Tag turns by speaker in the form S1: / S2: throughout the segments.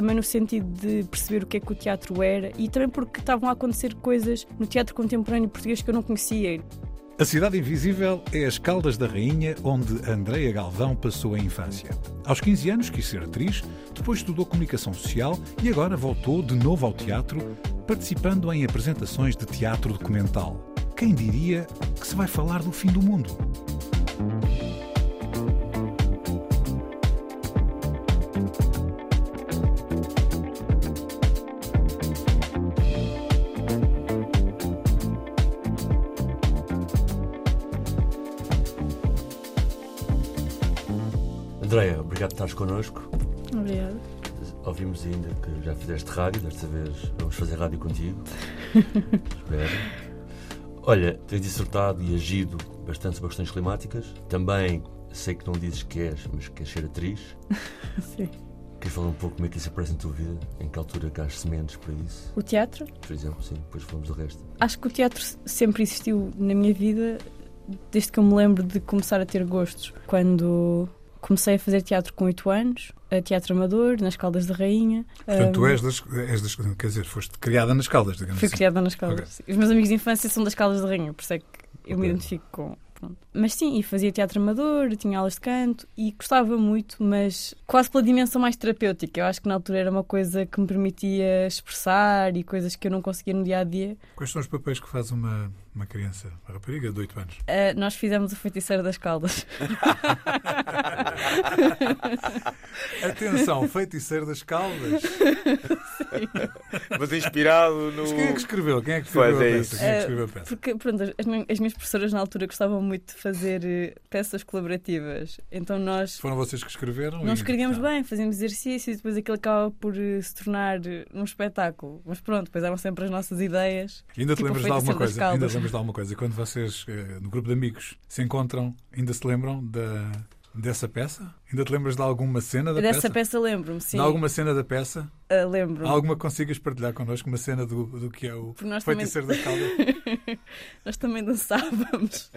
S1: Também no sentido de perceber o que é que o teatro era e também porque estavam a acontecer coisas no teatro contemporâneo português que eu não conhecia.
S2: A Cidade Invisível é as Caldas da Rainha, onde Andreia Galvão passou a infância. Aos 15 anos quis ser atriz, depois estudou comunicação social e agora voltou de novo ao teatro, participando em apresentações de teatro documental. Quem diria que se vai falar do fim do mundo?
S3: Andréia, obrigado por estares connosco.
S1: Obrigada.
S3: Ouvimos ainda que já fizeste rádio, desta vez vamos fazer rádio contigo. Espero. Olha, tens dissertado e agido bastante sobre questões climáticas. Também sei que não dizes que és, mas que queres ser atriz.
S1: Sim.
S3: Queres falar um pouco como é que isso aparece na tua vida? Em que altura que há sementes para isso?
S1: O teatro?
S3: Por exemplo, sim, depois falamos do resto.
S1: Acho que o teatro sempre existiu na minha vida desde que eu me lembro de começar a ter gostos. Quando comecei a fazer teatro com 8 anos, a teatro amador, nas Caldas da Rainha.
S2: Portanto, tu
S1: Um,
S2: és das, és das. Quer dizer, foste criada nas Caldas, digamos
S1: Fui
S2: assim.
S1: criada nas Caldas. Os meus amigos de infância são das Caldas da Rainha, por isso é que eu me identifico com. pronto. Mas sim, e fazia teatro amador, tinha aulas de canto e gostava muito, mas quase pela dimensão mais terapêutica. Eu acho que na altura era uma coisa que me permitia expressar e coisas que eu não conseguia no dia a dia.
S2: Quais são os papéis que faz uma, uma criança, uma rapariga de 8 anos?
S1: Ah, nós fizemos o Feiticeiro das Caldas.
S2: Atenção, feiticeiro das Caldas.
S4: Mas inspirado no.
S2: Mas quem é que escreveu? Quem é que
S4: Pois
S2: escreveu
S4: é
S2: a
S4: isso.
S2: peça? Quem é que
S1: Eh,
S2: escreveu a peça?
S1: Porque, pronto, as, as minhas professoras na altura gostavam muito de fazer eh, peças colaborativas. Então nós
S2: Foram vocês que escreveram?
S1: não
S2: e-
S1: escrevíamos
S2: Ah.
S1: bem, fazíamos exercício e depois aquilo acaba por se tornar um espetáculo. Mas pronto, depois eram sempre as nossas ideias.
S2: Ainda te
S1: Tipo
S2: lembras
S1: o
S2: de alguma coisa? Lembras de alguma coisa? Quando vocês, eh, no grupo de amigos, se encontram, ainda se lembram da, dessa peça? Ainda te lembras de alguma cena da
S1: Dessa
S2: peça?
S1: peça lembro-me, sim.
S2: De alguma cena da peça?
S1: Ah, lembro-me.
S2: Alguma que consigas partilhar connosco? Uma cena do, do que é o
S1: Porque nós também,
S2: feiticeiro das Caldas?
S1: nós também dançávamos.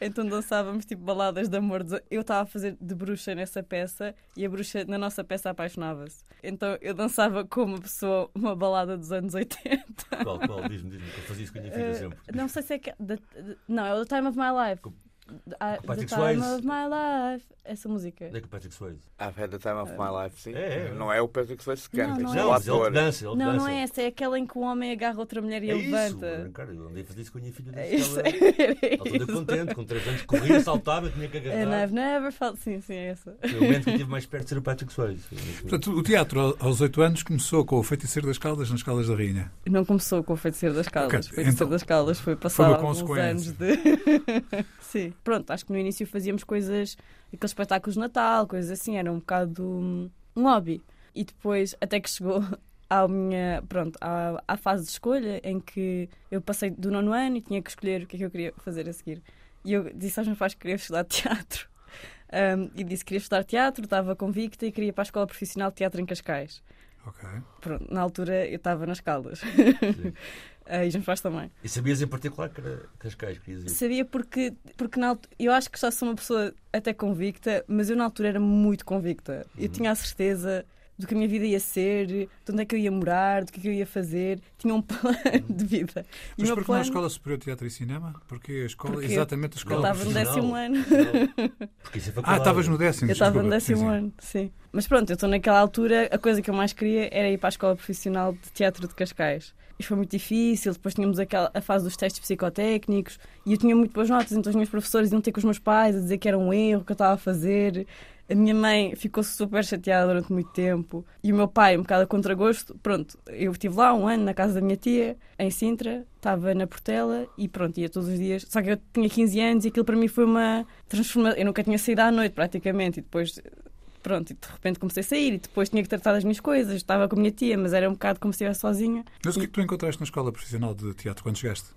S1: então dançávamos tipo baladas de amor. Eu estava a fazer de bruxa nessa peça e a bruxa na nossa peça apaixonava-se. Então eu dançava como uma pessoa uma balada dos anos 80.
S3: Qual, qual? Diz-me, diz-me, que eu fazia isso com a minha filha
S1: Eh,
S3: sempre.
S1: não sei se é que. the- the- não, é o The Time of My Life.
S3: Com-
S1: Ah,
S3: com
S1: the
S3: Patrick
S1: Time
S3: Swayze.
S1: of My Life. Essa música.
S3: É que o Patrick Swayze?
S4: I've had the time of my life, sim.
S3: É, é.
S4: Não é o Patrick Swayze que canta,
S1: Não,
S4: isso
S1: não
S4: é
S1: é.
S4: o
S3: mas ele
S4: ator.
S3: dança, ele
S1: Não,
S3: dança.
S1: não é essa. É aquela em que o homem agarra outra mulher e
S3: É
S1: ele
S3: isso,
S1: levanta.
S3: cara, eu andei a fazer isso com a minha filha
S1: É isso.
S3: que ela toda
S1: isso.
S3: contente, com 3 anos, corria, saltava, tinha que
S1: And
S3: agarrar.
S1: I've never felt. Sim, sim, é essa.
S3: Foi o momento que eu estive mais perto de ser o Patrick Swayze. Foi.
S2: Portanto, o teatro, ao- aos 8 anos, começou com o feiticeiro das Caldas nas Caldas da Rainha.
S1: Não começou com o Feiticeiro das Caldas.
S2: Ok,
S1: O Feiticeiro
S2: então,
S1: das Caldas foi passado alguns
S2: consequência.
S1: anos de. Sim. Pronto, acho que no início fazíamos coisas, aqueles espetáculos de Natal, coisas assim, era um bocado um, um hobby. E depois, até que chegou à minha. Pronto, à, à fase de escolha em que eu passei do nono ano e tinha que escolher o que é que eu queria fazer a seguir. E eu disse aos meus pais que queria estudar teatro. Um, e disse que queria estudar teatro, estava convicta e queria ir para a Escola Profissional de Teatro em Cascais.
S2: Ok.
S1: Pronto, na altura eu estava nas Caldas.
S3: Sim.
S1: Ah, e os meus pais também.
S3: E sabias em particular que era Cascais, querias dizer?
S1: Sabia porque, porque na altura, eu acho que já sou uma pessoa até convicta, mas eu na altura era muito convicta. Eu
S3: Uhum.
S1: tinha a certeza do que a minha vida ia ser, de onde é que eu ia morar, do que é que eu ia fazer. Tinha um plano de vida. E
S2: Mas porquê não a
S1: plano,
S2: Escola Superior de Teatro e Cinema? Porque a escola,
S1: Porque
S2: exatamente a
S1: eu
S2: escola
S1: estava no décimo ano.
S3: Porque isso é
S2: Ah,
S3: faculdade.
S2: estavas no décimo.
S1: Eu estava no
S2: desculpa. Sim,
S1: décimo
S2: sim.
S1: ano, sim. Mas pronto, eu estou naquela altura, a coisa que eu mais queria era ir para a Escola Profissional de Teatro de Cascais. E foi muito difícil, depois tínhamos aquela, a fase dos testes psicotécnicos e eu tinha muito boas notas, então os meus professores iam ter com os meus pais a dizer que era um erro que eu estava a fazer. A minha mãe ficou super chateada durante muito tempo. E o meu pai, um bocado a contragosto. Pronto, eu estive lá um ano na casa da minha tia, em Sintra. Estava na Portela e pronto, ia todos os dias. Só que eu tinha 15 anos e aquilo para mim foi uma transformação. Eu nunca tinha saído à noite, praticamente. E depois pronto, e de repente comecei a sair e depois tinha que tratar das minhas coisas, estava com a minha tia, mas era um bocado como se estivesse sozinha.
S2: Mas o que é que tu encontraste na escola profissional de teatro quando chegaste?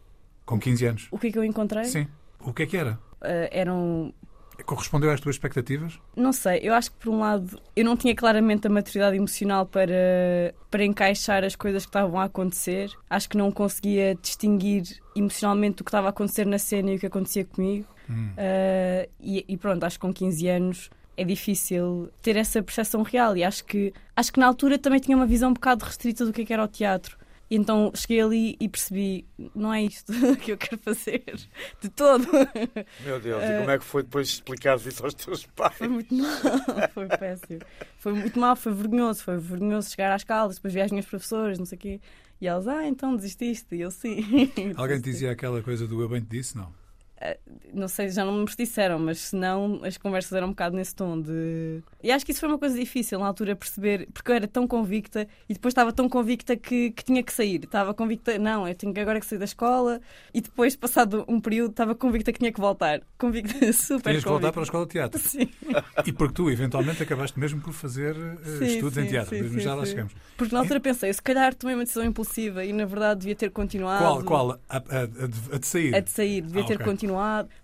S2: Com 15 anos?
S1: O que é que eu encontrei?
S2: Sim. O que é que era?
S1: Uh, eram
S2: Correspondeu às tuas expectativas?
S1: Não sei, eu acho que por um lado eu não tinha claramente a maturidade emocional para, para encaixar as coisas que estavam a acontecer. Acho que não conseguia distinguir emocionalmente o que estava a acontecer na cena e o que acontecia comigo. Hum. Uh, e, e, pronto, acho que com 15 anos é difícil ter essa percepção real e acho que acho que na altura também tinha uma visão um bocado restrita do que, é que era o teatro. E então cheguei ali e percebi, não é isto que eu quero fazer, de todo.
S4: Meu Deus, uh, e como é que foi depois explicar isso aos teus pais?
S1: Foi muito mal, foi péssimo. Foi muito mal, foi vergonhoso, foi vergonhoso chegar às caldas, depois vi as minhas professoras, não sei o quê. E elas, ah, então desististe? E eu, sim.
S2: Alguém te dizia aquela coisa do eu bem te disse? Não.
S1: Eh, não sei, já não me disseram, mas se não, as conversas eram um bocado nesse tom de. E acho que isso foi uma coisa difícil na altura perceber, porque eu era tão convicta e depois estava tão convicta que, que tinha que sair. Estava convicta, não, eu tenho agora que sair da escola e depois, passado um período, estava convicta que tinha que voltar. Convicta, super
S2: Tinhas
S1: que
S2: voltar para a escola de teatro.
S1: Sim.
S2: E porque tu, eventualmente, acabaste mesmo por fazer uh, sim, estudos sim, em teatro, sim, já lá chegamos.
S1: Porque na altura pensei, se calhar tomei uma decisão impulsiva e na verdade devia ter continuado.
S2: Qual? Qual? A, a, a, a de sair?
S1: A de sair, devia ah, ter okay. continuado.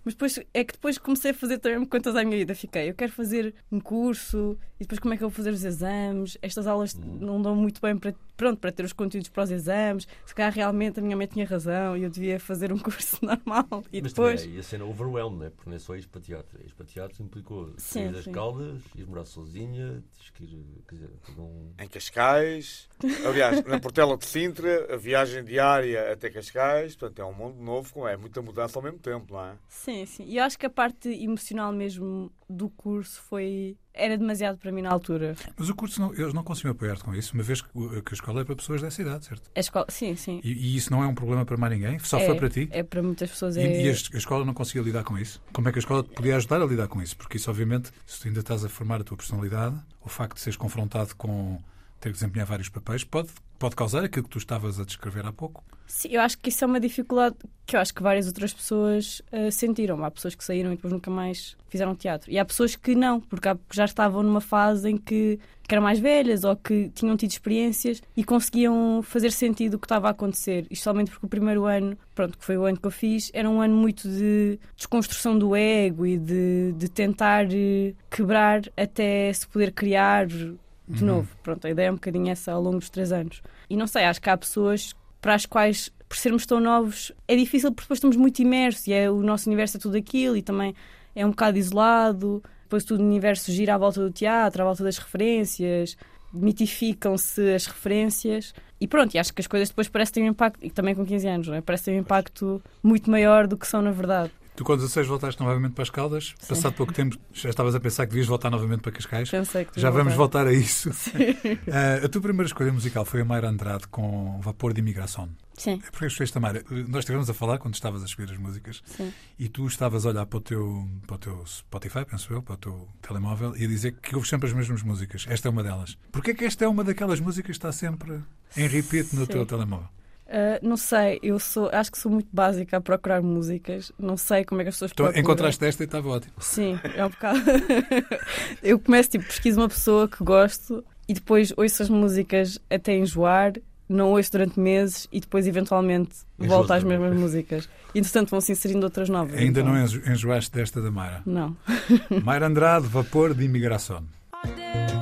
S1: Mas depois é que depois comecei a fazer também contas à minha vida. Fiquei, eu quero fazer um curso e depois como é que eu vou fazer os exames? Estas aulas hum. não dão muito bem para, pronto, para ter os conteúdos para os exames. Se calhar realmente a minha mãe tinha razão e eu devia fazer um curso normal. E
S3: Mas
S1: depois.
S3: Também, a cena overwhelm, né? porque não é só ir para teatro. Ir para teatro implicou sair das caldas, ir morar sozinha, tens que ir, quer dizer, um...
S4: Em Cascais, aliás, na Portela de Sintra, a viagem diária até Cascais, portanto é um mundo novo, com é muita mudança ao mesmo tempo, não é?
S1: Sim, sim. E eu acho que a parte emocional mesmo do curso foi. Era demasiado para mim na altura.
S2: Mas o curso, não, eles não conseguiam apoiar-te com isso, uma vez que, que, a escola é para pessoas dessa idade, certo?
S1: A escola, sim, sim.
S2: E, e isso não é um problema para mais ninguém? Só
S1: é,
S2: foi para ti?
S1: É para muitas pessoas.
S2: É...
S1: E,
S2: e, a, escola não conseguia lidar com isso? Como é que a escola te podia ajudar a lidar com isso? Porque isso, obviamente, se tu ainda estás a formar a tua personalidade, o facto de seres confrontado com ter que desempenhar vários papéis pode, pode causar aquilo que tu estavas a descrever há pouco.
S1: Sim, eu acho que isso é uma dificuldade que eu acho que várias outras pessoas uh, sentiram. Há pessoas que saíram e depois nunca mais fizeram teatro. E há pessoas que não, porque já estavam numa fase em que, que eram mais velhas ou que tinham tido experiências e conseguiam fazer sentido o que estava a acontecer. Isto somente porque o primeiro ano, pronto, que foi o ano que eu fiz, era um ano muito de desconstrução do ego e de, de tentar uh, quebrar até se poder criar de uhum. novo. Pronto, a ideia é um bocadinho essa ao longo dos três anos. E não sei, acho que há pessoas para as quais, por sermos tão novos, é difícil porque depois estamos muito imersos e é, o nosso universo é tudo aquilo e também é um bocado isolado. Depois todo o universo gira à volta do teatro, à volta das referências, mitificam-se as referências e pronto, e acho que as coisas depois parecem ter um impacto, e também com 15 anos, não é? parecem ter um impacto muito maior do que são na verdade.
S2: Tu, com 16, voltaste novamente para as Caldas. Sim. Passado pouco tempo, já estavas a pensar que devias voltar novamente para Cascais.
S1: Pensei que
S2: já vamos voltar a isso. Uh, a tua primeira escolha musical foi a Mayra Andrade com Vapor de Imigração.
S1: Sim.
S2: É porque escolheste a Mayra. Nós estivemos a falar quando estavas a escolher as músicas Sim. e tu estavas a olhar para o, teu, para o teu Spotify, penso eu, para o teu telemóvel e a dizer que ouves sempre as mesmas músicas. Esta é uma delas. Porquê é que esta é uma daquelas músicas que está sempre em repeat no Sim. teu telemóvel?
S1: Uh, não sei, eu sou, acho que sou muito básica a procurar músicas. Não sei como é que as pessoas
S2: então, procuram. Encontraste esta e estava ótimo.
S1: Sim, é um bocado. eu começo, tipo, pesquiso uma pessoa que gosto e depois ouço as músicas até enjoar, não ouço durante meses e depois, eventualmente, volto às mesmas músicas. E, entretanto, vão-se inserindo outras novas.
S2: Ainda então. não enjoaste desta da Mara?
S1: Não.
S2: Mara Andrade, Vapor de Imigração.
S5: na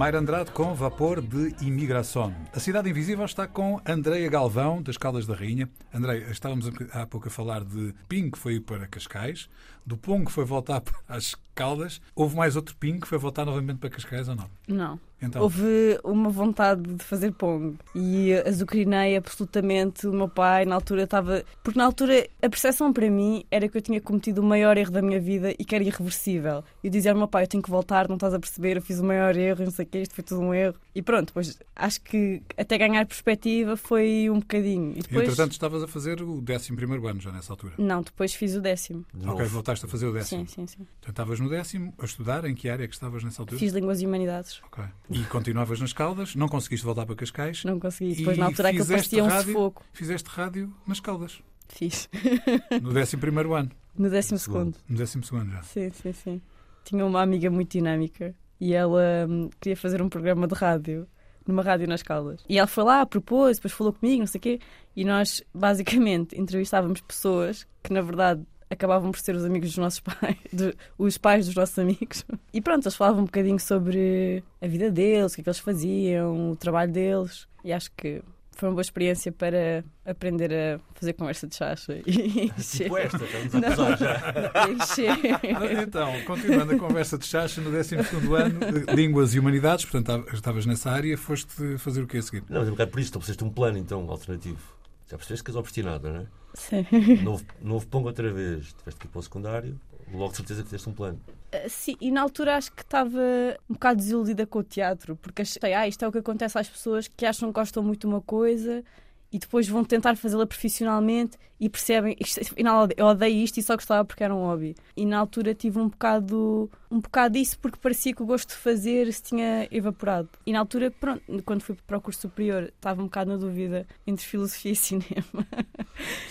S2: Mayra Andrade com Vapor de Imigração. A Cidade Invisível está com Andreia Galvão, das Caldas da Rainha. Andreia, estávamos há pouco a falar de Ping, que foi para Cascais, do Pong, que foi voltar às Caldas. Houve mais outro Ping, que foi voltar novamente para Cascais ou não?
S1: Não.
S2: Então,
S1: Houve uma vontade de fazer pong e azucrinei absolutamente o meu pai. Na altura estava. Porque na altura a percepção para mim era que eu tinha cometido o maior erro da minha vida e que era irreversível. Eu dizia ao meu pai: eu tenho que voltar, não estás a perceber, eu fiz o maior erro, não sei o que, isto foi tudo um erro. E pronto, depois acho que até ganhar perspectiva foi um bocadinho. E depois.
S2: entretanto, estavas a fazer o 11 ano já nessa altura.
S1: Não, depois fiz o décimo.
S2: Ok, voltaste a fazer o décimo.
S1: Sim, sim, sim.
S2: Portanto, estavas no décimo a estudar. Em que área é que estavas nessa altura?
S1: Fiz Línguas e Humanidades.
S2: Ok. E continuavas nas Caldas, não conseguiste voltar para Cascais.
S1: Não consegui. Depois,
S2: E
S1: na altura, aquilo
S2: fizeste
S1: parecia um
S2: rádio?
S1: sufoco.
S2: Fizeste rádio nas Caldas,
S1: Fiz.
S2: no 11 ano.
S1: No décimo segundo.
S2: No 12 ano já.
S1: Sim, sim, sim. Tinha uma amiga muito dinâmica e ela hum, queria fazer um programa de rádio, numa rádio nas Caldas. E ela foi lá, propôs, depois falou comigo, não sei o quê, e nós, basicamente, entrevistávamos pessoas que, na verdade, acabavam por ser os amigos dos nossos pais, de- os pais dos nossos amigos. E pronto, eles falavam um bocadinho sobre a vida deles, o que é que eles faziam, o trabalho deles, e acho que foi uma boa experiência para aprender a fazer conversa de chacha e encher.
S3: Tipo esta, estamos a acusar já.
S1: encher.
S2: Então, continuando a conversa de chacha, no 12 ano, de Línguas e Humanidades, portanto, estavas nessa área, foste fazer o que a seguir?
S3: Não, mas é um bocado por isso, estabeleceste um plano, então, alternativo. Já percebeste que és obstinada, não é?
S1: Sim.
S3: Novo, novo pongo outra vez, tiveste que ir para o secundário, logo de certeza que fizeste um plano.
S1: Uh, Sim, e na altura acho que estava um bocado desiludida com o teatro, porque achei, ah, isto é o que acontece às pessoas que acham que gostam muito de uma coisa e depois vão tentar fazê-la profissionalmente e percebem, isto, afinal, eu odeio isto e só gostava porque era um hobby. E na altura tive um bocado, um bocado disso porque parecia que o gosto de fazer se tinha evaporado. E na altura, pronto, quando fui para o curso superior, estava um bocado na dúvida entre filosofia e cinema.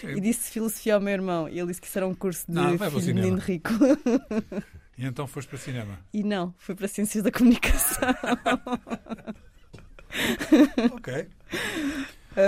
S1: E disse filosofia ao meu irmão e ele disse que isso era um curso de
S2: Não,
S1: menino rico.
S2: E então foste para cinema.
S1: E não, foi para Ciências da Comunicação.
S2: Ok.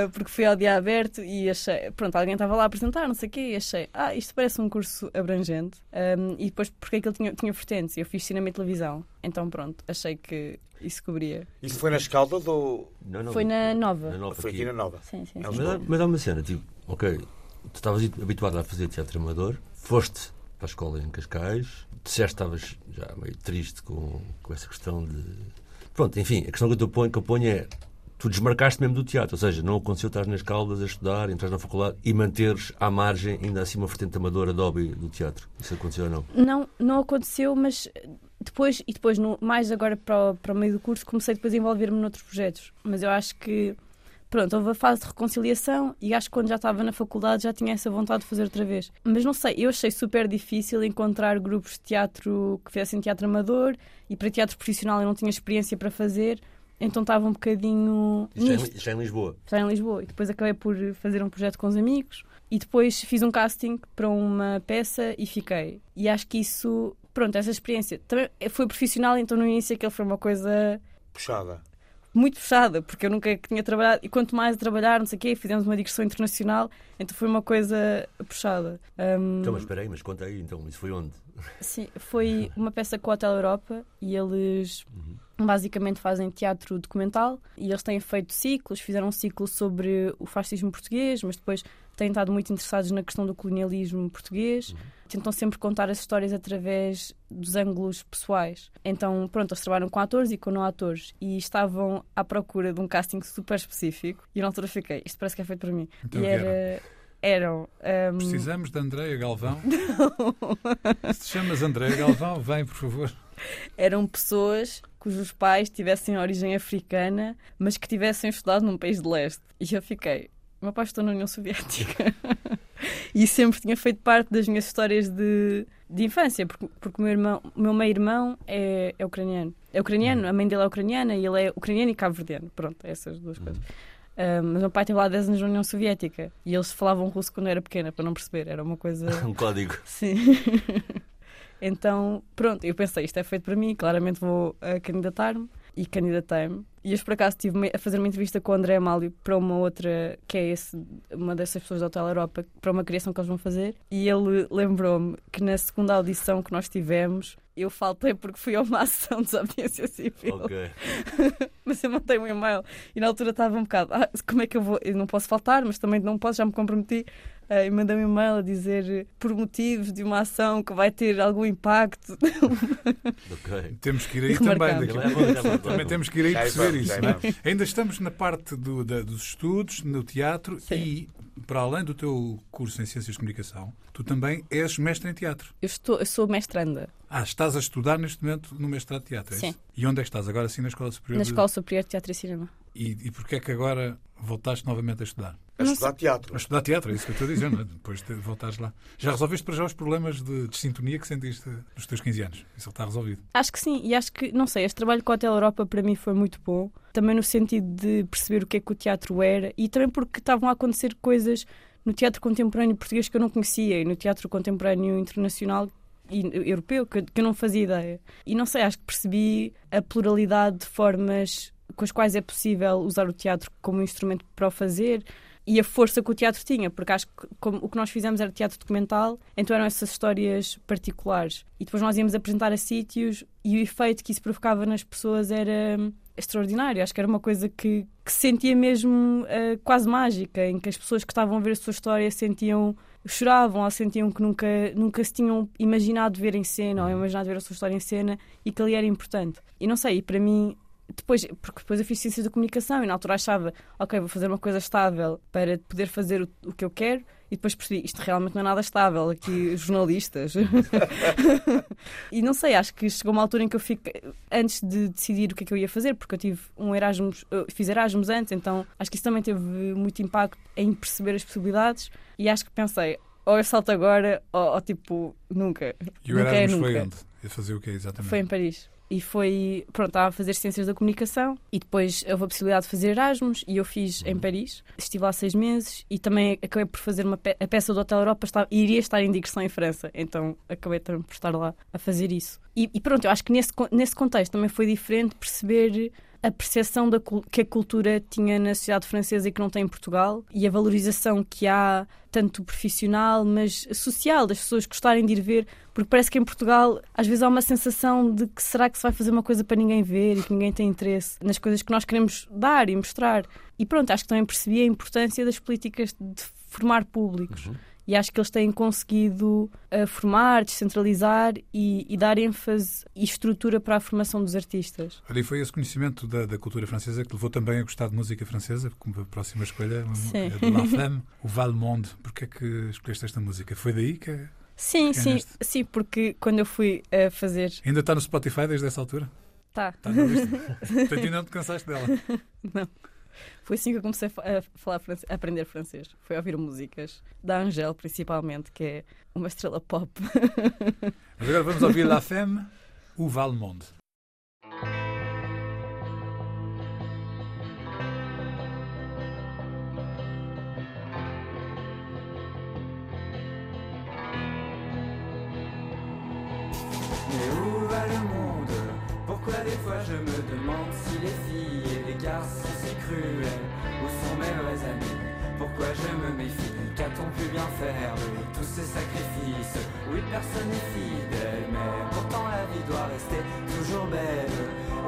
S1: Uh, porque fui ao dia aberto e achei. Pronto, alguém estava lá a apresentar, não sei o quê, e achei. Ah, isto parece um curso abrangente. Um, e depois, porque é que ele tinha, tinha vertentes? Eu fiz cinema e televisão. Então, pronto, achei que isso cobria.
S4: Isso foi nas Caldas ou
S3: Não, não,
S1: Foi na Nova.
S3: na nova
S4: foi aqui na Nova?
S1: Sim, sim,
S4: É
S1: sim.
S3: Mas, há- mas há uma cena, tipo, ok, tu estavas habituado a fazer teatro amador, foste para a escola em Cascais, disseste que estavas já meio triste com, com essa questão de. Pronto, enfim, a questão que eu, te ponho, que eu ponho é. Tu desmarcaste mesmo do teatro, ou seja, não aconteceu estar nas caldas a estudar, entrar na faculdade e manteres à margem ainda assim uma vertente amadora de hobby do teatro. Isso aconteceu ou não?
S1: Não, não aconteceu, mas depois, e depois, no, mais agora para o, para o meio do curso, comecei depois a envolver-me noutros projetos. Mas eu acho que, pronto, houve a fase de reconciliação e acho que quando já estava na faculdade já tinha essa vontade de fazer outra vez. Mas não sei, eu achei super difícil encontrar grupos de teatro que fizessem teatro amador e para teatro profissional eu não tinha experiência para fazer. Então estava um bocadinho
S3: Isto já, em, já em Lisboa.
S1: já em Lisboa. E depois acabei por fazer um projeto com os amigos. E depois fiz um casting para uma peça e fiquei. E acho que isso, pronto, essa experiência também foi profissional, então no início aquilo foi uma coisa
S4: Puxada.
S1: Muito puxada, porque eu nunca tinha trabalhado, e quanto mais a trabalhar, não sei o quê, fizemos uma digressão internacional, então foi uma coisa puxada. Um,
S3: Então, mas espera aí, mas conta aí, então, isso foi onde?
S1: Sim, foi uma peça com o Hotel Europa e eles basicamente fazem teatro documental e eles têm feito ciclos, fizeram um ciclo sobre o fascismo português, mas depois têm estado muito interessados na questão do colonialismo português. Tentam sempre contar as histórias através dos ângulos pessoais. Então, pronto, eles trabalham com atores e com não atores e estavam à procura de um casting super específico e na altura fiquei, isto parece que é feito para mim.
S2: Então,
S1: e era... Eram. um,
S2: Precisamos de Andreia Galvão. Se te chamas Andreia Galvão, vem, por favor.
S1: eram pessoas cujos pais tivessem origem africana, mas que tivessem estudado num país de leste. E eu fiquei, meu pai estudou na União Soviética. e sempre tinha feito parte das minhas histórias de, de infância, porque, porque o meu, irmão, o meu meio-irmão é, é ucraniano. É ucraniano, a mãe dele é ucraniana e ele é ucraniano e cabo-verdiano. Pronto, essas duas coisas. Ah, mas meu pai teve lá 10 anos na União Soviética e eles falavam russo quando eu era pequena, para não perceber. Era uma coisa.
S3: Um código.
S1: Sim. então, pronto, eu pensei, isto é feito para mim, claramente vou ah, candidatar-me e candidatei-me. E hoje, por acaso, estive a fazer uma entrevista com o André Amálio para uma outra, que é esse, uma dessas pessoas da Hotel Europa, para uma criação que eles vão fazer. E ele lembrou-me que na segunda audição que nós tivemos, eu faltei porque fui a uma ação de desobediência civil.
S3: Ok.
S1: Mas eu mandei um e-mail e na altura estava um bocado, ah, como é que eu vou? Eu não posso faltar, mas também não posso, já me comprometi. Ah, e mandei um e-mail a dizer por motivos de uma ação que vai ter algum impacto.
S3: Ok.
S2: Temos que ir aí também.
S3: Já vai, já
S2: Também temos que ir aí perceber isso. é? Ainda estamos na parte do- da- dos estudos, no teatro
S1: Sim.
S2: e, para além do teu curso em Ciências de Comunicação, tu também és mestre em teatro.
S1: Eu, estou, eu sou mestranda
S2: Ah, estás a estudar neste momento no mestrado de teatro, é
S1: Sim.
S2: isso? E onde é que estás agora, sim, na Escola Superior?
S1: na
S2: de-
S1: Escola Superior de Teatro e Cinema.
S2: E, e porquê é que agora voltaste novamente a estudar?
S4: A estudar teatro.
S2: A estudar teatro, é isso que eu estou a dizer, não é? Depois de voltares lá. Já resolveste para já os problemas de, de sintonia que sentiste nos teus 15 anos? Isso está resolvido.
S1: Acho que sim, e acho que, não sei, este trabalho com a Hotel Europa para mim foi muito bom. Também no sentido de perceber o que é que o teatro era e também porque estavam a acontecer coisas no teatro contemporâneo português que eu não conhecia e no teatro contemporâneo internacional e europeu que, que eu não fazia ideia. E não sei, acho que percebi a pluralidade de formas com as quais é possível usar o teatro como instrumento para o fazer e a força que o teatro tinha, porque acho que como, o que nós fizemos era teatro documental, então eram essas histórias particulares. E depois nós íamos apresentar a sítios e o efeito que isso provocava nas pessoas era extraordinário. Acho que era uma coisa que, que se sentia mesmo ah, quase mágica, em que as pessoas que estavam a ver a sua história sentiam choravam ou sentiam que nunca, nunca se tinham imaginado ver em cena ou imaginado ver a sua história em cena e que ali era importante. E não sei, e para mim, depois, porque depois eu fiz ciências da comunicação e na altura achava, ok, vou fazer uma coisa estável para poder fazer o, o que eu quero e depois percebi, isto realmente não é nada estável, aqui jornalistas. e não sei, acho que chegou uma altura em que eu fiquei, antes de decidir o que é que eu ia fazer, porque eu tive um Erasmus, fiz Erasmus antes, então acho que isso também teve muito impacto em perceber as possibilidades e acho que pensei, ou eu salto agora, ou, ou tipo, nunca.
S2: E o
S1: nunca é
S2: Erasmus foi
S1: nunca.
S2: onde? Ia fazer o quê exatamente?
S1: Foi em Paris. E foi, pronto, estava a fazer Ciências da Comunicação e depois houve a possibilidade de fazer Erasmus e eu fiz em Paris. Estive lá seis meses e também acabei por fazer uma pe a peça do Hotel Europa, estava, iria estar em digressão em França, então acabei também por estar lá a fazer isso. E, e pronto, eu acho que nesse, nesse contexto também foi diferente perceber a percepção da, que a cultura tinha na sociedade francesa e que não tem em Portugal e a valorização que há, tanto profissional, mas social, das pessoas gostarem de ir ver, porque parece que em Portugal às vezes há uma sensação de que será que se vai fazer uma coisa para ninguém ver e que ninguém tem interesse nas coisas que nós queremos dar e mostrar. E pronto, acho que também percebi a importância das políticas de formar públicos. E acho que eles têm conseguido uh, formar, descentralizar e, e dar ênfase e estrutura para a formação dos artistas.
S2: Olha, e foi esse conhecimento da, da cultura francesa que levou também a gostar de música francesa, como a próxima escolha,
S1: Sim.
S2: é de La Femme, o Valmonde. Porquê é que escolheste esta música? Foi daí que
S1: Sim, sim, sim, porque quando eu fui a fazer.
S2: ainda está no Spotify desde essa altura?
S1: Tá,
S2: Está na lista. Portanto, ainda não te cansaste dela.
S1: Foi assim que eu comecei a fa- a falar france- a aprender francês. Foi a ouvir músicas da Angèle, principalmente, que é uma estrela pop.
S2: Mas agora vamos ouvir La Femme, o Valmonde.
S6: Mais où va le monde Pourquoi des fois je me demande si les filles et les garçons cruels Où sont mes vrais amis? Pourquoi je me méfie? Qu'a-t-on pu bien faire de tous ces sacrifices? Oui personne n'est fidèle Mais pourtant la vie doit rester toujours belle.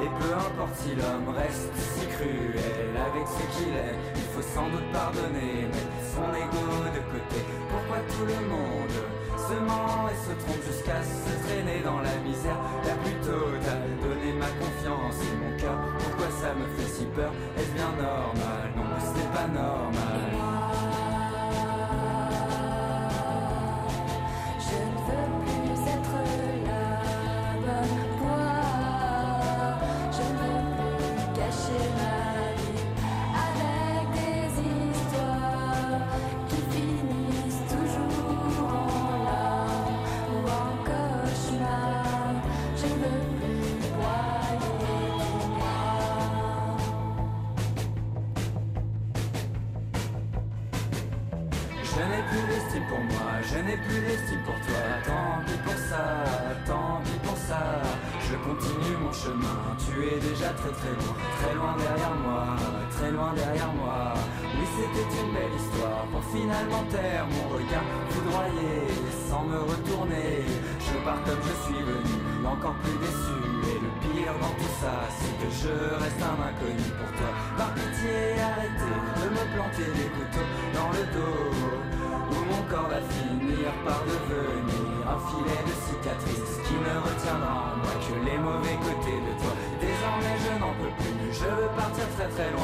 S6: Et peu importe si l'homme reste si cruel Avec ce qu'il est Il faut sans doute pardonner Mettre son ego de côté. Pourquoi tout le monde se ment et se trompe jusqu'à se traîner dans la misère? La plus totale. Donner ma confiance. Et mon cœur, pourquoi ça me fait si peur? Normal Non, n'est pas normal. Comme je suis venu, encore plus déçu. Et le pire dans tout ça, c'est que je reste un inconnu pour toi. Par pitié, arrêtez de me planter des couteaux dans le dos. Où mon corps va finir par devenir un filet de cicatrices qui ne retiendra en moi que les mauvais côtés de toi. Désormais je n'en peux plus, je veux partir très très loin,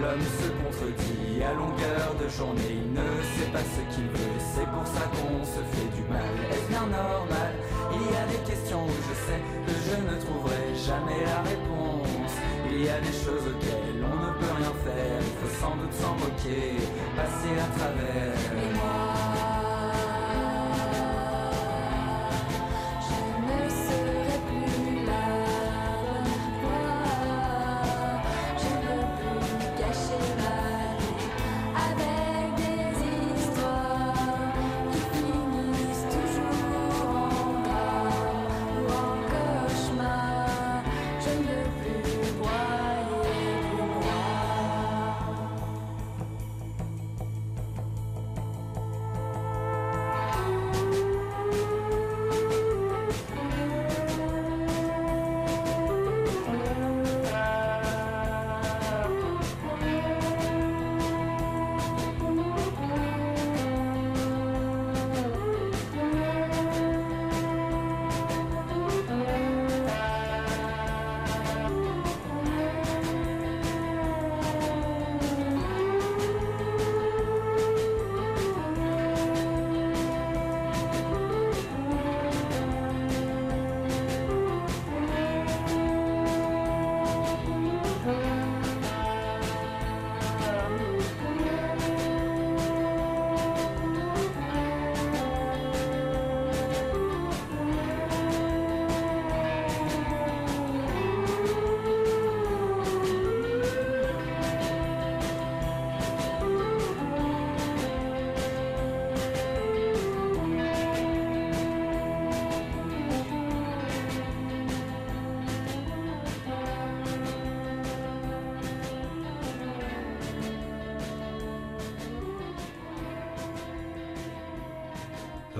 S6: L'homme se contredit à longueur de journée, il ne sait pas ce qu'il veut, c'est pour ça qu'on se fait du mal. Est-ce bien normal? Il y a des questions où je sais que je ne trouverai jamais la réponse. Il y a des choses auxquelles on ne peut rien faire, il faut sans doute s'en moquer, passer à travers.
S7: Moi,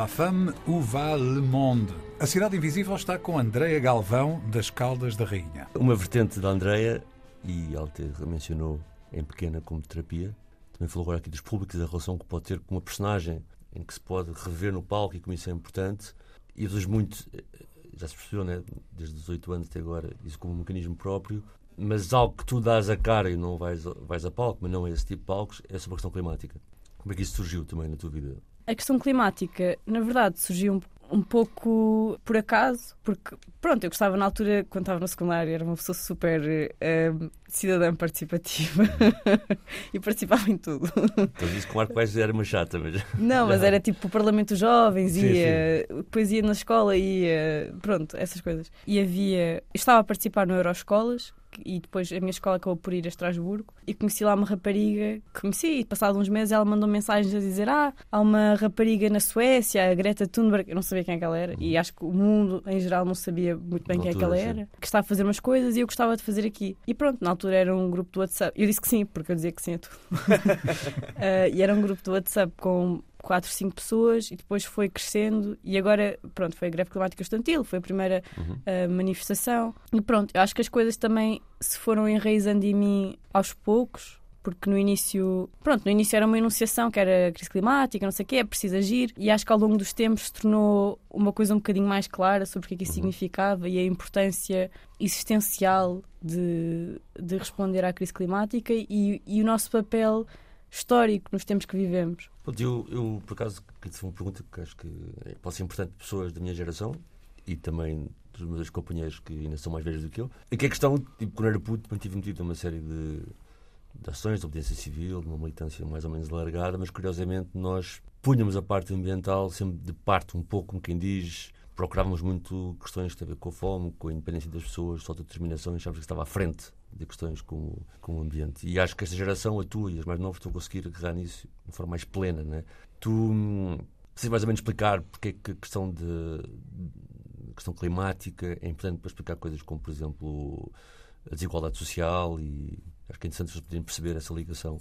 S7: La
S2: Femme où va le monde. A Cidade Invisível está com Andreia Galvão, das Caldas da Rainha.
S3: Uma vertente da Andreia, e ela mencionou em pequena como terapia, também falou agora aqui dos públicos, da relação que pode ter com uma personagem em que se pode rever no palco e como isso é importante. E usas muito, eh, já se percebeu, né? desde os 8 anos até agora, isso como um mecanismo próprio. Mas algo que tu dás a cara e não vais, vais a palco, mas não é esse tipo de palcos, é sobre a questão climática. Como é que isso surgiu também na tua vida?
S1: A questão climática, na verdade, surgiu um, um pouco por acaso, porque, pronto, eu gostava na altura, quando estava no secundário, era uma pessoa super eh, cidadã participativa e participava em tudo.
S3: Então disse que o Marco Paes era uma chata, mas.
S1: Não, mas era tipo o Parlamento dos Jovens,
S3: Sim,
S1: ia, depois ia na escola, ia, pronto, essas coisas. E havia, eu estava a participar no Euroscolas, e depois a minha escola acabou por ir a Estrasburgo e conheci lá uma rapariga que conheci e passado uns meses ela mandou mensagens a dizer ah, há uma rapariga na Suécia, a Greta Thunberg, eu não sabia quem é que ela era e acho que o mundo em geral não sabia muito bem
S3: Na
S1: quem é que ela era, que estava a fazer umas coisas e eu gostava de fazer aqui. E pronto, na altura era um grupo do WhatsApp. Eu disse que sim, porque eu dizia que sim a tudo. Ah, e era um grupo do WhatsApp com quatro, cinco pessoas e depois foi crescendo e agora, pronto, foi a greve climática estudantil, foi a primeira
S3: Uhum.
S1: ah, manifestação. E pronto, eu acho que as coisas também se foram enraizando em mim aos poucos. Porque no início, pronto, no início era uma enunciação que era crise climática, não sei o quê, é preciso agir. E acho que ao longo dos tempos se tornou uma coisa um bocadinho mais clara sobre o que é que isso
S3: Uhum.
S1: significava e a importância existencial de, de responder à crise climática e, e o nosso papel histórico nos tempos que vivemos.
S3: Eu, eu, por acaso, queria fazer uma pergunta que acho que é- pode ser importante para pessoas da minha geração e também dos meus companheiros que ainda são mais velhos do que eu. E que a questão, tipo, quando era puto, mantive metido numa série de, de ações de obediência civil, de uma militância mais ou menos alargada, mas curiosamente nós punhamos a parte ambiental sempre de parte, um pouco, como quem diz, procurávamos muito questões que têm a ver com a fome, com a independência das pessoas, autodeterminação, e achávamos que estava à frente de questões como, como o ambiente. E acho que esta geração, a tua e as mais novas, estão a conseguir agarrar nisso de forma mais plena. Né? Tu hum, precisas mais ou menos explicar porque é que a questão de questão climática é importante para explicar coisas como, por exemplo, a desigualdade social e acho que é interessante poderem perceber essa ligação.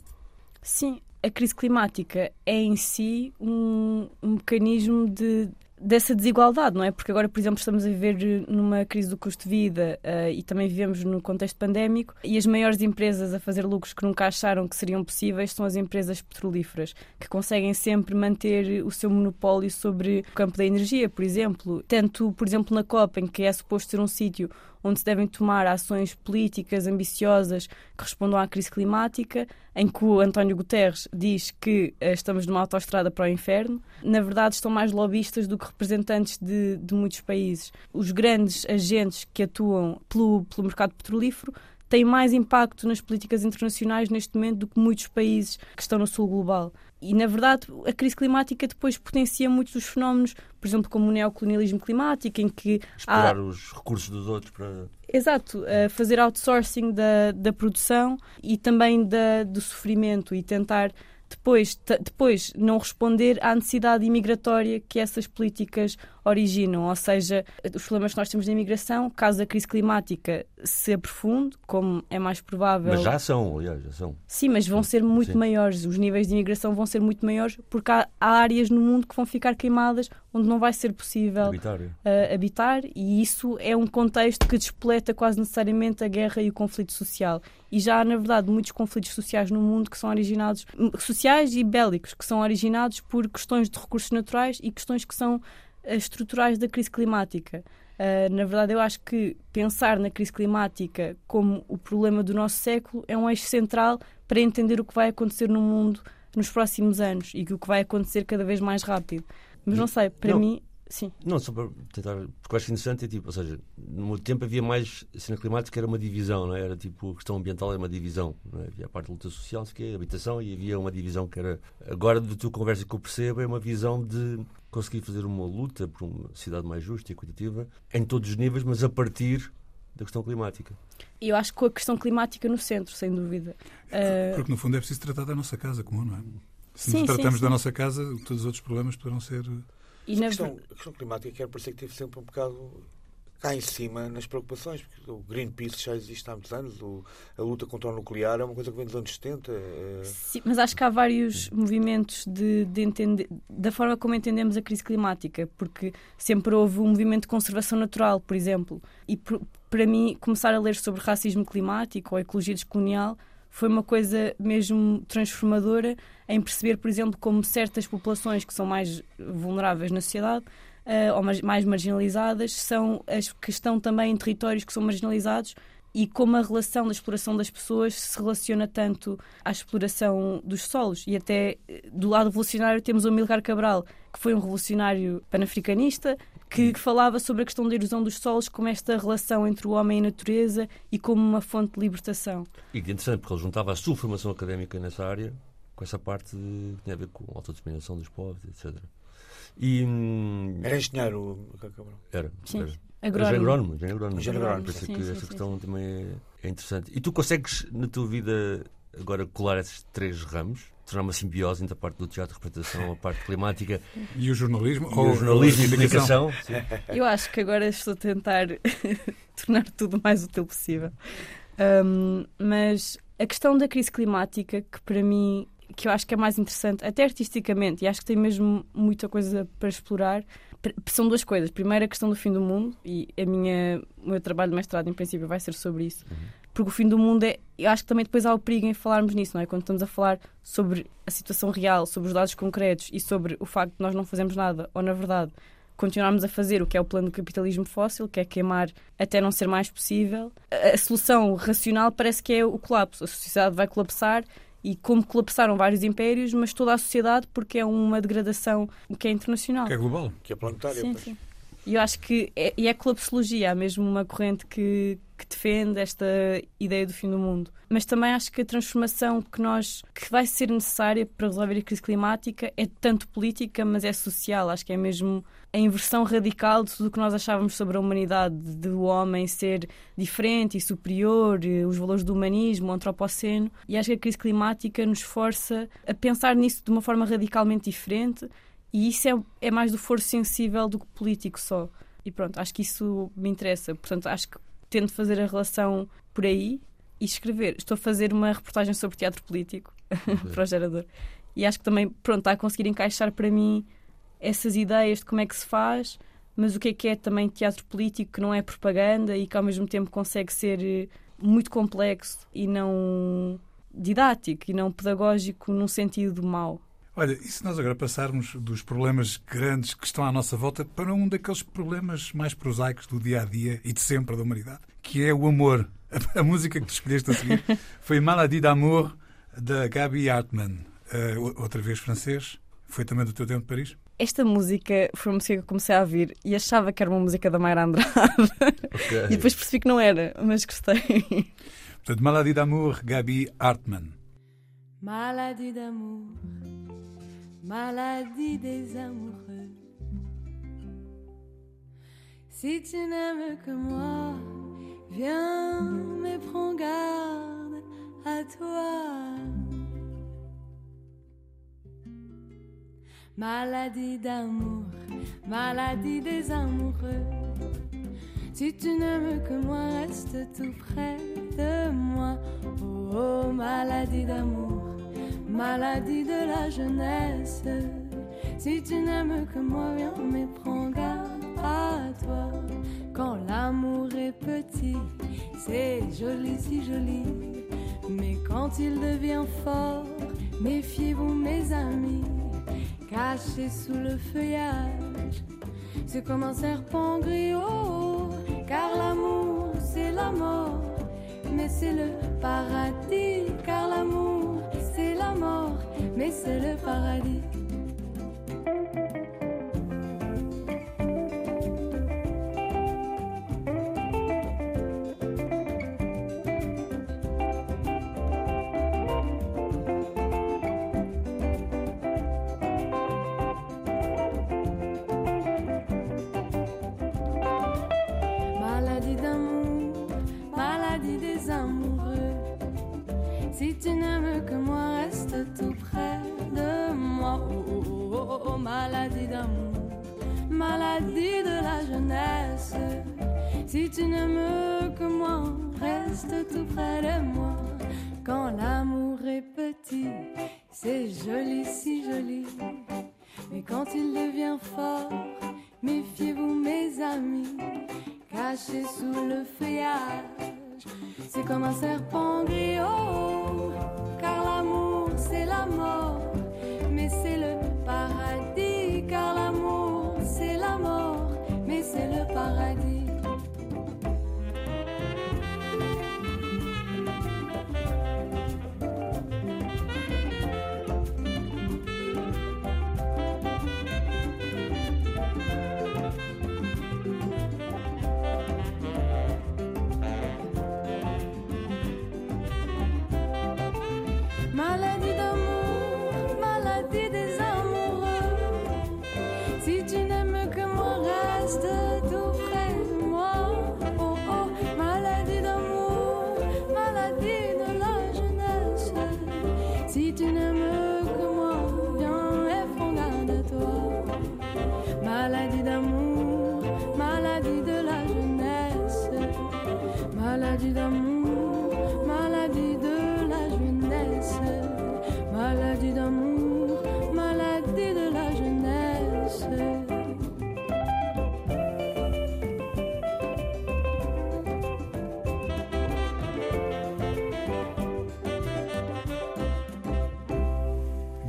S1: Sim, a crise climática é em si um, um mecanismo de, dessa desigualdade, não é? Porque agora, por exemplo, estamos a viver numa crise do custo de vida eh, e também vivemos no contexto pandémico e as maiores empresas a fazer lucros que nunca acharam que seriam possíveis são as empresas petrolíferas, que conseguem sempre manter o seu monopólio sobre o campo da energia, por exemplo. Tanto, por exemplo, na COP, em que é suposto ser um sítio onde se devem tomar ações políticas ambiciosas que respondam à crise climática, em que o António Guterres diz que eh, estamos numa autoestrada para o inferno. Na verdade, estão mais lobistas do que representantes de, de muitos países. Os grandes agentes que atuam pelo, pelo mercado petrolífero têm mais impacto nas políticas internacionais neste momento do que muitos países que estão no sul global. E, na verdade, a crise climática depois potencia muitos dos fenómenos, por exemplo, como o neocolonialismo climático, em que há,
S3: Explorar os recursos dos outros para.
S1: Exato, fazer outsourcing da, da produção e também da, do sofrimento e tentar depois, depois não responder à necessidade imigratória que essas políticas originam. Ou seja, os problemas que nós temos na imigração, caso a crise climática se aprofunde, como é mais provável.
S3: Mas já são, aliás, já são.
S1: Sim, mas vão ser muito
S3: Sim.
S1: maiores. Os níveis de imigração vão ser muito maiores porque há, há áreas no mundo que vão ficar queimadas onde não vai ser possível
S3: Habitário.
S1: uh, habitar e isso é um contexto que despoleta quase necessariamente a guerra e o conflito social. E já há, na verdade, muitos conflitos sociais no mundo que são originados, sociais e bélicos, que são originados por questões de recursos naturais e questões que são uh, estruturais da crise climática. Uh, na verdade, eu acho que pensar na crise climática como o problema do nosso século é um eixo central para entender o que vai acontecer no mundo nos próximos anos e que o que vai acontecer cada vez mais rápido. Mas não sei, para
S3: Não.
S1: mim, sim.
S3: Não, só para tentar. Porque eu acho interessante, é tipo, ou seja, no meu tempo havia mais. A cena climática era uma divisão, não é? Era tipo, a questão ambiental era uma divisão. É? Havia a parte da luta social, não sei o quê, habitação, e havia uma divisão que era. Agora, da tua conversa que eu percebo, é uma visão de conseguir fazer uma luta por uma sociedade mais justa e equitativa em todos os níveis, mas a partir da questão climática.
S1: E eu acho que com a questão climática no centro, sem dúvida. Uh,
S2: Porque no fundo é preciso tratar da nossa casa comum, não é? Se
S1: Sim,
S2: nos
S1: sim,
S2: tratamos
S1: sim.
S2: da nossa casa, todos os outros problemas poderão ser.
S1: e
S4: a,
S1: na
S4: questão, a questão climática quer parecer que teve sempre um bocado cá em cima nas preocupações, porque o Greenpeace já existe há muitos anos, o- a luta contra o nuclear é uma coisa que vem dos anos 70. eh,
S1: Sim, mas acho que há vários movimentos de, de entender, da forma como entendemos a crise climática, porque sempre houve um movimento de conservação natural, por exemplo. E por- para mim, começar a ler sobre racismo climático ou ecologia descolonial foi uma coisa mesmo transformadora em perceber, por exemplo, como certas populações que são mais vulneráveis na sociedade eh, ou mais, marginalizadas são as que estão também em territórios que são marginalizados e como a relação da exploração das pessoas se relaciona tanto à exploração dos solos. E até eh, do lado revolucionário temos o Amilcar Cabral, que foi um revolucionário panafricanista, que falava sobre a questão da erosão dos solos como esta relação entre o homem e a natureza e como uma fonte de libertação.
S3: E que é interessante, porque ele juntava a sua formação académica nessa área com essa parte que tinha a ver com a autodeterminação dos povos, etc. E.
S4: Era engenheiro o Cabral.
S3: Era.
S1: Sim.
S3: era.
S1: Agrónomo.
S3: Agrónomo, engenheiro agrónomo.
S4: Engenheiro agrónomo,
S3: Por é
S1: sim,
S3: que
S1: sim,
S3: essa
S1: sim,
S3: questão também é, é interessante. E tu consegues, na tua vida, agora colar esses três ramos? Tornar uma simbiose entre a parte do teatro, representação, a parte climática
S2: E o jornalismo?
S3: e o jornalismo e a comunicação? Sim.
S1: Eu acho que agora estou a tentar tornar tudo o mais útil possível. Um, mas a questão da crise climática, que para mim, que eu acho que é mais interessante, até artisticamente, e acho que tem mesmo muita coisa para explorar, são duas coisas. Primeiro, a questão do fim do mundo, e a minha, o meu trabalho de mestrado, em princípio, vai ser sobre isso. Porque o fim do mundo é. Eu acho que também depois há o perigo em falarmos nisso, não é? Quando estamos a falar sobre a situação real, sobre os dados concretos e sobre o facto de nós não fazermos nada, ou na verdade continuarmos a fazer o que é o plano do capitalismo fóssil, que é queimar até não ser mais possível. A, a solução racional parece que é o colapso. A sociedade vai colapsar e como colapsaram vários impérios, mas toda a sociedade porque é uma degradação que é internacional.
S2: Que é global.
S4: Que é planetária.
S1: Sim, sim. E eu acho que é, e é colapsologia, há mesmo uma corrente que, que defende esta ideia do fim do mundo. Mas também acho que a transformação que nós que vai ser necessária para resolver a crise climática é tanto política, mas é social. Acho que é mesmo a inversão radical de tudo o que nós achávamos sobre a humanidade, do homem ser diferente e superior, eh, os valores do humanismo, o antropoceno. E acho que a crise climática nos força a pensar nisso de uma forma radicalmente diferente e isso é, é mais do foro sensível do que político só. E pronto, acho que isso me interessa. Portanto, acho que tento fazer a relação por aí e escrever. Estou a fazer uma reportagem sobre teatro político para o gerador. E acho que também, pronto, está a conseguir encaixar para mim essas ideias de como é que se faz, mas o que é que é também teatro político que não é propaganda e que ao mesmo tempo consegue ser eh, muito complexo e não didático e não pedagógico num sentido mau.
S2: Olha, e se nós agora passarmos dos problemas grandes que estão à nossa volta para um daqueles problemas mais prosaicos do dia a dia e de sempre da humanidade, que é o amor. A, a música que tu escolheste a seguir foi Maladie d'amour da Gabi Hartmann. O- outra vez francês. Foi também do teu tempo de Paris?
S1: Esta música foi uma música que eu comecei a ouvir e achava que era uma música da Mayra Andrade.
S3: Ok.
S1: e depois percebi que não era, mas gostei.
S2: Portanto, Maladie d'amour, Gabi Hartmann.
S7: Maladie d'amour, maladie des amoureux. Si tu n'aimes que moi, viens, mais prends garde à toi. Maladie d'amour, maladie des amoureux. Si tu n'aimes que moi, reste tout près de moi. Oh, oh, maladie d'amour, maladie de la jeunesse. Si tu n'aimes que moi, viens, mais prends garde à toi. Quand l'amour est petit, c'est joli, si joli. Mais quand il devient fort, méfiez-vous, mes amis. Caché sous le feuillage, c'est comme un serpent gris, oh, car l'amour c'est la mort, mais c'est le paradis, car l'amour mais c'est le paradis.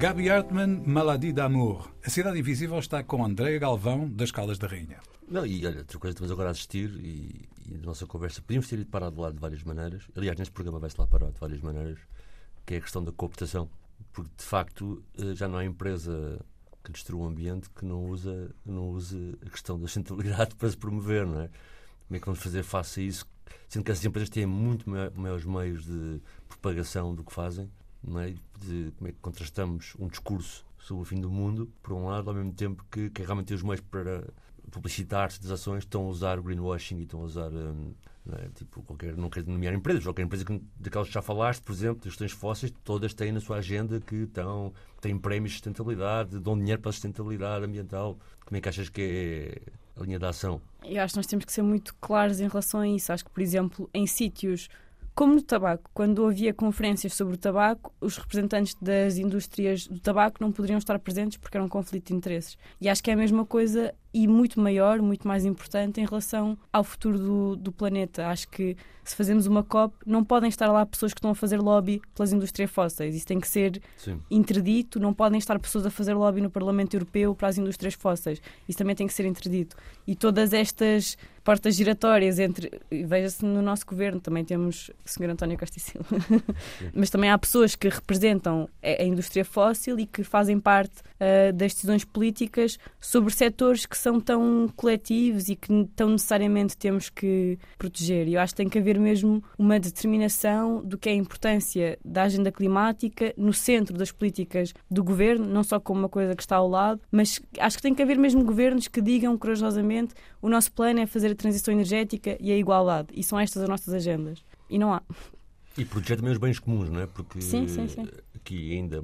S2: Gabi Hartmann, Maladie d'amour. A Cidade Invisível está com Andréa Galvão, das Caldas da Rainha.
S3: Não, e olha, outra coisa, estamos agora a assistir e, e a nossa conversa, podíamos ter ido parar de lado de várias maneiras. Aliás, neste programa vai-se lá parar de várias maneiras, que é a questão da cooptação. Porque, de facto, eh, já não há empresa que destrua o ambiente que não usa, não use a questão da sustentabilidade para se promover, não é? Como é que vamos fazer face a isso? Sendo que essas empresas têm muito mai- maiores meios de propagação do que fazem, é? De como é que contrastamos um discurso sobre o fim do mundo, por um lado, ao mesmo tempo que, que realmente os meios para publicitar-se das ações, estão a usar greenwashing e estão a usar, não é? tipo, qualquer, não quero nomear empresas, qualquer empresa que, daquelas que já falaste, por exemplo, das questões fósseis, todas têm na sua agenda que estão, têm prémios de sustentabilidade, dão dinheiro para a sustentabilidade ambiental. Como é que achas que é a linha de ação?
S1: Eu acho que nós temos que ser muito claros em relação a isso. Acho que, por exemplo, em sítios como no tabaco, quando havia conferências sobre o tabaco, os representantes das indústrias do tabaco não poderiam estar presentes porque era um conflito de interesses. E acho que é a mesma coisa e muito maior, muito mais importante em relação ao futuro do, do planeta. Acho que se fazemos uma COP, não podem estar lá pessoas que estão a fazer lobby pelas indústrias fósseis. Isso tem que ser
S3: Sim.
S1: interdito, não podem estar pessoas a fazer lobby no Parlamento Europeu para as indústrias fósseis. Isso também tem que ser interdito. E todas estas portas giratórias entre. Veja-se no nosso governo, também temos o Sr. António Silva. Mas também há pessoas que representam a indústria fóssil e que fazem parte ah, das decisões políticas sobre setores que são tão coletivos e que tão necessariamente temos que proteger. E eu acho que tem que haver mesmo uma determinação do que é a importância da agenda climática no centro das políticas do governo, não só como uma coisa que está ao lado, mas acho que tem que haver mesmo governos que digam corajosamente o nosso plano é fazer a transição energética e a igualdade. E são estas as nossas agendas. E não há.
S3: E proteger também os bens comuns, não é? Porque
S1: Sim, sim, sim.
S3: aqui ainda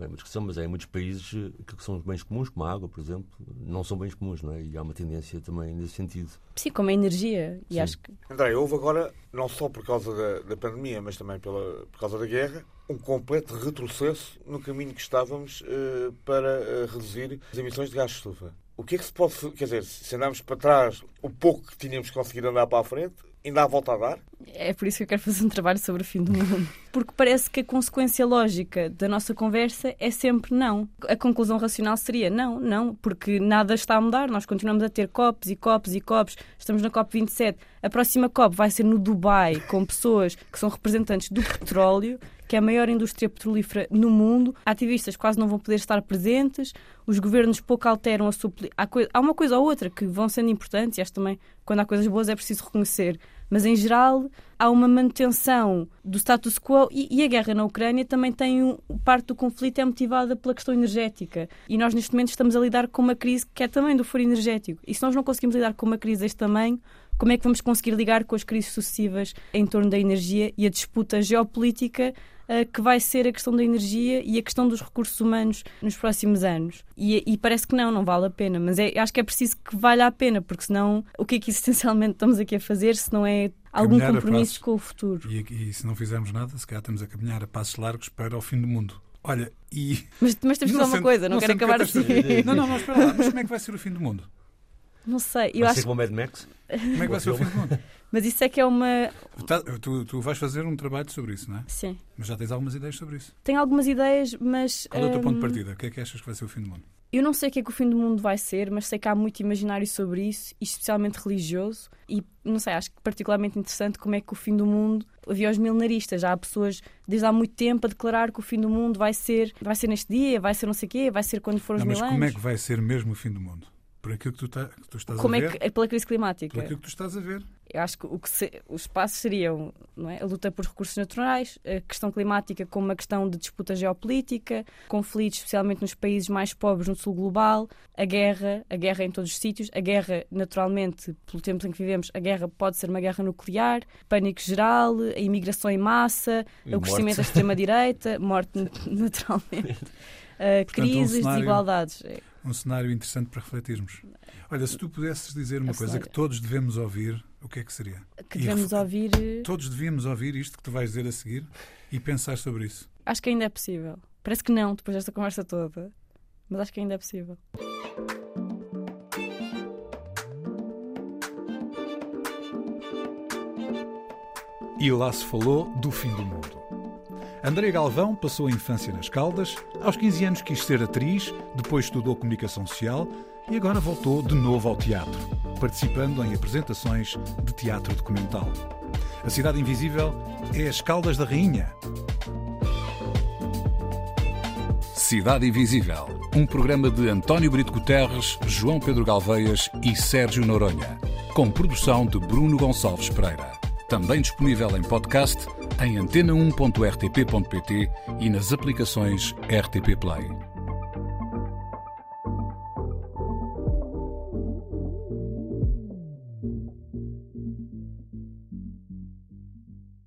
S3: é uma discussão, mas há em muitos países eh, aquilo que são os bens comuns, como a água, por exemplo, não são bens comuns, não é? E há uma tendência também nesse sentido.
S1: Sim, como a energia. E
S3: Sim.
S1: acho que
S4: André, houve agora, não só por causa da, da pandemia, mas também pela, por causa da guerra, um completo retrocesso no caminho que estávamos eh, para eh, reduzir as emissões de gás de estufa. O que é que se pode fazer? Quer dizer, se andarmos para trás o pouco que tínhamos conseguido andar para a frente, ainda há volta a dar?
S1: É por isso que eu quero fazer um trabalho sobre o fim do mundo. Porque parece que a consequência lógica da nossa conversa é sempre não. A conclusão racional seria não, não, porque nada está a mudar. Nós continuamos a ter COPs e COPs e COPs. Estamos na COP 27. A próxima COP vai ser no Dubai, com pessoas que são representantes do petróleo, que é a maior indústria petrolífera no mundo. Ativistas quase não vão poder estar presentes. Os governos pouco alteram a sua. poli- Há, uma coisa ou outra que vão sendo importantes, e acho também quando há coisas boas é preciso reconhecer. Mas em geral há uma manutenção do status quo e, e a guerra na Ucrânia também tem um, parte do conflito é motivada pela questão energética. E nós neste momento estamos a lidar com uma crise que é também do foro energético. E se nós não conseguimos lidar com uma crise deste tamanho, como é que vamos conseguir ligar com as crises sucessivas em torno da energia e a disputa geopolítica que vai ser a questão da energia e a questão dos recursos humanos nos próximos anos. E, e parece que não, não vale a pena, mas é, acho que é preciso que valha a pena, porque senão o que é que existencialmente estamos aqui a fazer se não é algum compromisso
S2: passos.
S1: com o futuro?
S2: E, e se não fizermos nada, se calhar estamos a caminhar a passos largos para o fim do mundo. Olha, e.
S1: Mas, mas temos fazer uma coisa, não,
S2: não
S1: quero acabar assim.
S2: Não, não, não, espera lá. Mas como é que vai ser o fim do mundo?
S1: Não sei, eu
S3: Vai
S1: acho
S3: ser como Mad Max?
S2: Como é que vai ser o fim do mundo?
S1: mas isso é que é uma.
S2: Tá- tu, tu vais fazer um trabalho sobre isso, não é?
S1: Sim.
S2: Mas já tens algumas ideias sobre isso.
S1: Tenho algumas ideias, mas.
S2: Qual é o teu ponto de
S1: hum,
S2: partida? O que é que achas que vai ser o fim do mundo?
S1: Eu não sei o que é que o fim do mundo vai ser, mas sei que há muito imaginário sobre isso, especialmente religioso. E não sei, acho que particularmente interessante como é que o fim do mundo. Havia os milenaristas, já há pessoas desde há muito tempo a declarar que o fim do mundo vai ser, vai ser neste dia, vai ser não sei o quê, vai ser quando for os
S2: Não,
S1: mil
S2: mas
S1: anos.
S2: como é que vai ser mesmo o fim do mundo? Por aquilo que tu, tá- que tu estás
S1: Como
S2: a
S1: é
S2: ver?
S1: que é pela crise climática?
S2: Por aquilo que tu estás a ver.
S1: Eu acho que, o que se- os passos seriam não é? a luta por recursos naturais, a questão climática como uma questão de disputa geopolítica, conflitos especialmente nos países mais pobres no sul global, a guerra, a guerra em todos os sítios, a guerra naturalmente, pelo tempo em que vivemos, a guerra pode ser uma guerra nuclear, pânico geral, a imigração em massa,
S3: E
S1: o crescimento da extrema-direita, morte naturalmente, uh, crises,
S2: cenário-
S1: desigualdades.
S2: Um cenário interessante para refletirmos. Olha, se tu pudesses dizer uma coisa que todos devemos ouvir, o que é que seria?
S1: Que
S2: E
S1: devemos
S2: ref-
S1: ouvir. eh,
S2: Todos devíamos ouvir isto que tu vais dizer a seguir e pensar sobre isso.
S1: Acho que ainda é possível. Parece que não, depois desta conversa toda. Mas acho que ainda é possível.
S2: E lá se falou do fim do mundo. Andréa Galvão passou a infância nas Caldas, aos 15 anos quis ser atriz, depois estudou comunicação social e agora voltou de novo ao teatro, participando em apresentações de teatro documental. A Cidade Invisível é as Caldas da Rainha. Cidade Invisível, um programa de António Brito Guterres, João Pedro Galveias e Sérgio Noronha, com produção de Bruno Gonçalves Pereira. Também disponível em podcast em antena1.rtp.pt e nas aplicações RTP Play.